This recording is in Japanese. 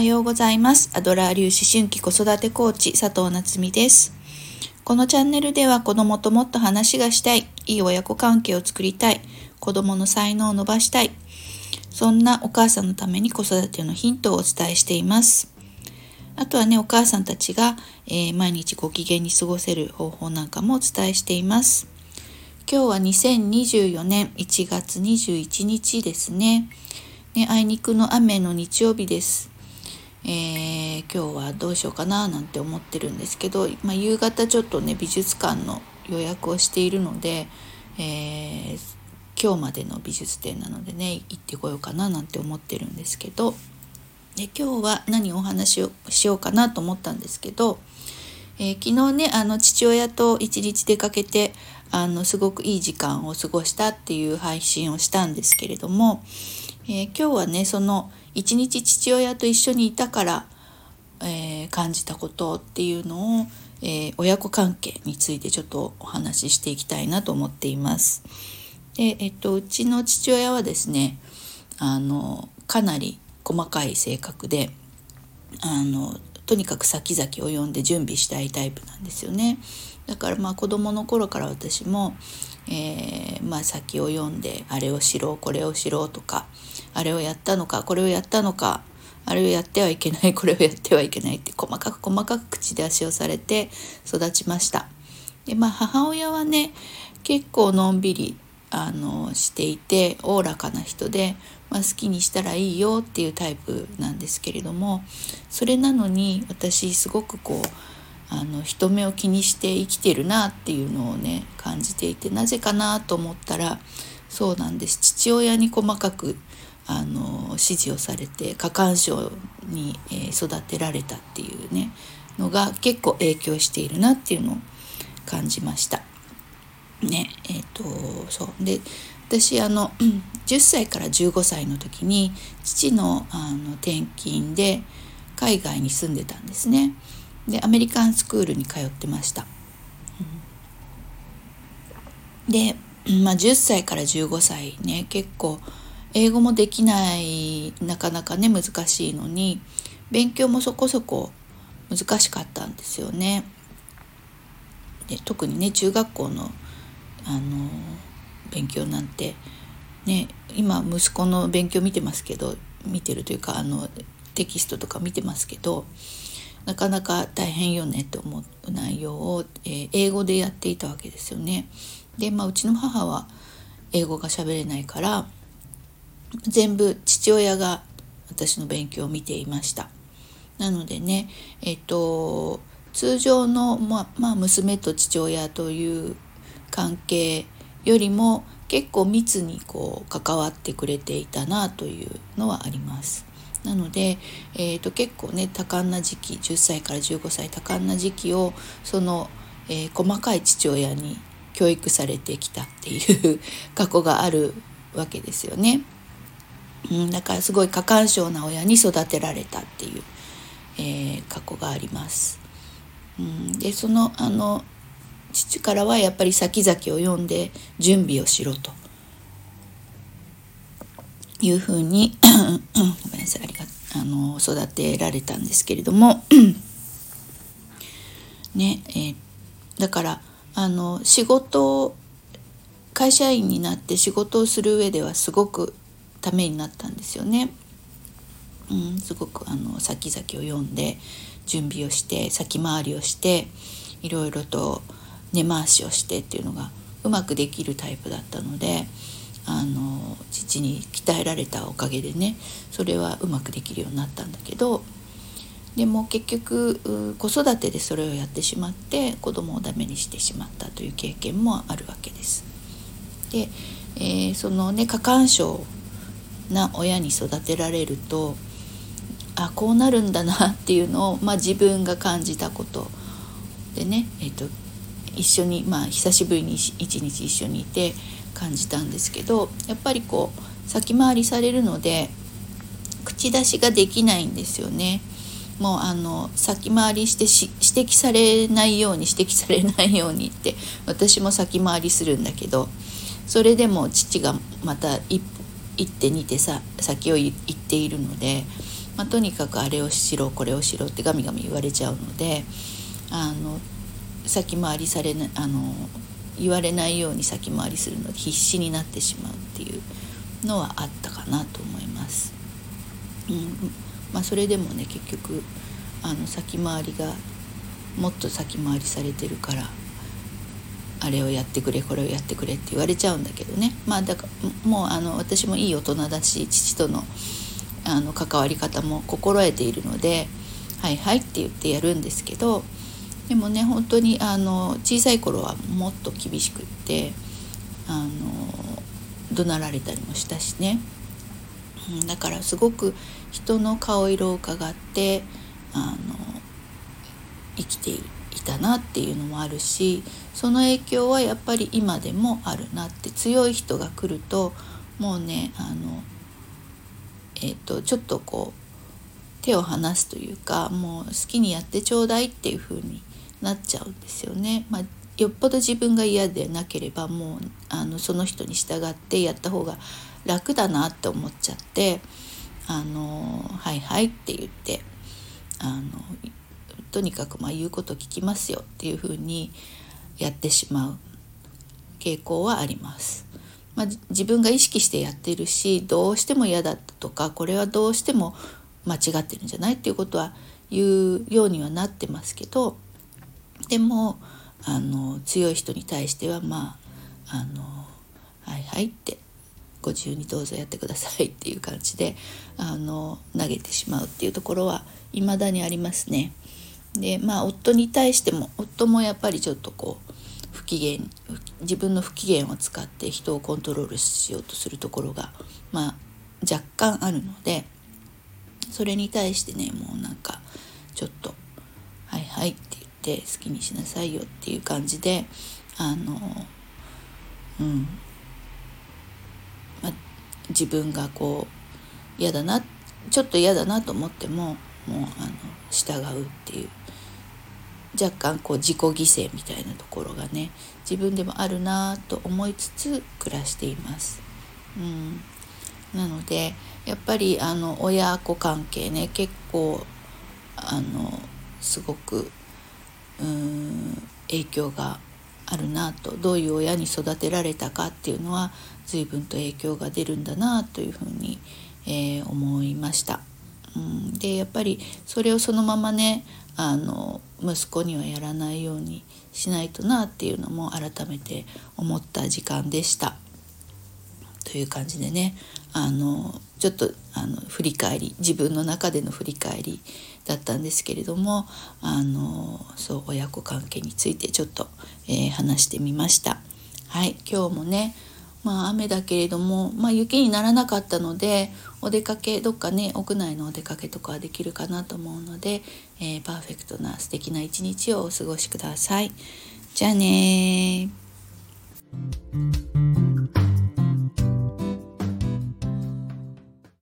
はようございます。アドラー流思春期子育てコーチ佐藤夏実です。このチャンネルでは子供ともっと話がしたい、いい親子関係を作りたい、子供の才能を伸ばしたい、そんなお母さんのために子育てのヒントをお伝えしています。あとはね、お母さんたちが、えー、毎日ご機嫌に過ごせる方法なんかもお伝えしています。今日は2024年1月21日ですね。ねあいにくの雨の日曜日です。えー、今日はどうしようかななんて思ってるんですけど、まあ、夕方ちょっとね美術館の予約をしているので、えー、今日までの美術展なのでね行ってこようかななんて思ってるんですけどで今日は何をお話をしようかなと思ったんですけど、えー、昨日ねあの父親と一日出かけてあのすごくいい時間を過ごしたっていう配信をしたんですけれども、えー、今日はねその一日父親と一緒にいたから、えー、感じたことっていうのを、えー、親子関係についてちょっとお話ししていきたいなと思っています。で、えっと、うちの父親はですねあのかなり細かい性格であのとにかく先々を読んで準備したいタイプなんですよね。だからまあ子供の頃から私も、えー、まあ先を読んであれをしろこれをしろとかあれをやったのかこれをやったのかあれをやってはいけないこれをやってはいけないって細かく細かく口出しをされて育ちました。でまあ母親はね結構のんびりあのしていておおらかな人で、まあ、好きにしたらいいよっていうタイプなんですけれどもそれなのに私すごくこうあの人目を気にして生きてるなっていうのをね感じていてなぜかなと思ったらそうなんです父親に細かくあの指示をされて過干渉に、え育てられたっていうねのが結構影響しているなっていうのを感じました。ねえっ、ー、とそうで私あの 10歳から15歳の時に父のあの転勤で海外に住んでたんですね。でアメリカンスクールに通ってました。で、まあ、10歳から15歳ね結構英語もできないなかなかね難しいのに勉強もそこそこ難しかったんですよね。で特にね中学校のあの勉強なんてね今息子の勉強見てますけど見てるというかあのテキストとか見てますけどなかなか大変よねと思う内容を、えー、英語でやっていたわけですよね。で、まあ、うちの母は英語が喋れないから全部父親が私の勉強を見ていました。なのでねえっ、と通常の、ままあ、娘と父親という関係よりも結構密にこう関わってくれていたなというのはあります。なので、えーと、結構ね多感な時期10歳から15歳多感な時期をその、えー、細かい父親に教育されてきたっていう 過去があるわけですよね。うん、だからすごい過干渉な親に育てられたっていう、えー、過去があります。うん、でそのあの父からはやっぱり先々を読んで準備をしろというふうに ごめんなさいありがあの育てられたんですけれども ねえー、だからあの仕事会社員になって仕事をする上ではすごくためになったんですよね。うん、すごくあの先々を読んで準備をして先回りをしていろいろと根回しをしてっていうのがうまくできるタイプだったのであの父に鍛えられたおかげでねそれはうまくできるようになったんだけどでも結局子育てでそれをやってしまって子供をダメにしてしまったという経験もあるわけです。で、えー、そのね過干渉な親に育てられるとあこうなるんだなっていうのを、まあ、自分が感じたことでね、えーと一緒にまあ久しぶりに一日一緒にいて感じたんですけどやっぱりこう先回りされるので口出しができないんですよね。もうあの先回りして指摘されないように指摘されないようにって私も先回りするんだけどそれでも父がまた一一手二手さ先を行っているのでまあ、とにかくあれをしろこれをしろってガミガミ言われちゃうのであの先回りされなあの言われないように先回りするので必死になってしまうっていうのはあったかなと思います。うんまあ、それでもね結局あの先回りがもっと先回りされてるからあれをやってくれこれをやってくれって言われちゃうんだけどねまあだからもうあの私もいい大人だし父とのあの関わり方も心得ているので「はいはい」って言ってやるんですけどでもね本当にあの小さい頃はもっと厳しくってあの怒鳴られたりもしたしね、うん、だからすごく人の顔色を伺ってあの生きていたなっていうのもあるしその影響はやっぱり今でもあるなって強い人が来るともうねあの、えーと、ちょっとこう手を離すというかもう好きにやってちょうだいっていう風になっちゃうんですよね。まあ、よっぽど自分が嫌でなければもうあのその人に従ってやった方が楽だなって思っちゃって「あのはいはい」って言ってあのとにかくまあ言うこと聞きますよっていうふうにやってしまう傾向はあります。まあ、自分が意識してやってるしどうしても嫌だったとかこれはどうしても間違ってるんじゃないっていうことは言うようにはなってますけどでもあの強い人に対してはまああのはいはいってご自由にどうぞやってくださいっていう感じであの投げてしまうっていうところは未だにありますね。でまあ夫に対しても夫もやっぱりちょっとこう不機嫌自分の不機嫌を使って人をコントロールしようとするところがまあ若干あるのでそれに対してねもうなんかちょっと「はいはい」ってって好きにしなさいよっていう感じであのうんまあ自分がこう嫌だなちょっと嫌だなと思ってももうあの従うっていう若干こう自己犠牲みたいなところがね自分でもあるなと思いつつ暮らしています。うん、なのでやっぱりあの親子関係ね結構あのすごくうん影響があるなとどういう親に育てられたかっていうのは随分と影響が出るんだなというふうに、えー、思いました。うん、でやっぱりそれをそのままねあの息子にはやらないようにしないとなっていうのも改めて思った時間でした。という感じでねあのちょっとあの振り返り自分の中での振り返りだったんですけれどもあのそう親子関係についてちょっと、えー、話してみました。はい今日もねまあ雨だけれども、まあ、雪にならなかったのでお出かけどっかね屋内のお出かけとかはできるかなと思うので、えー、パーフェクトな素敵な一日をお過ごしください。じゃあね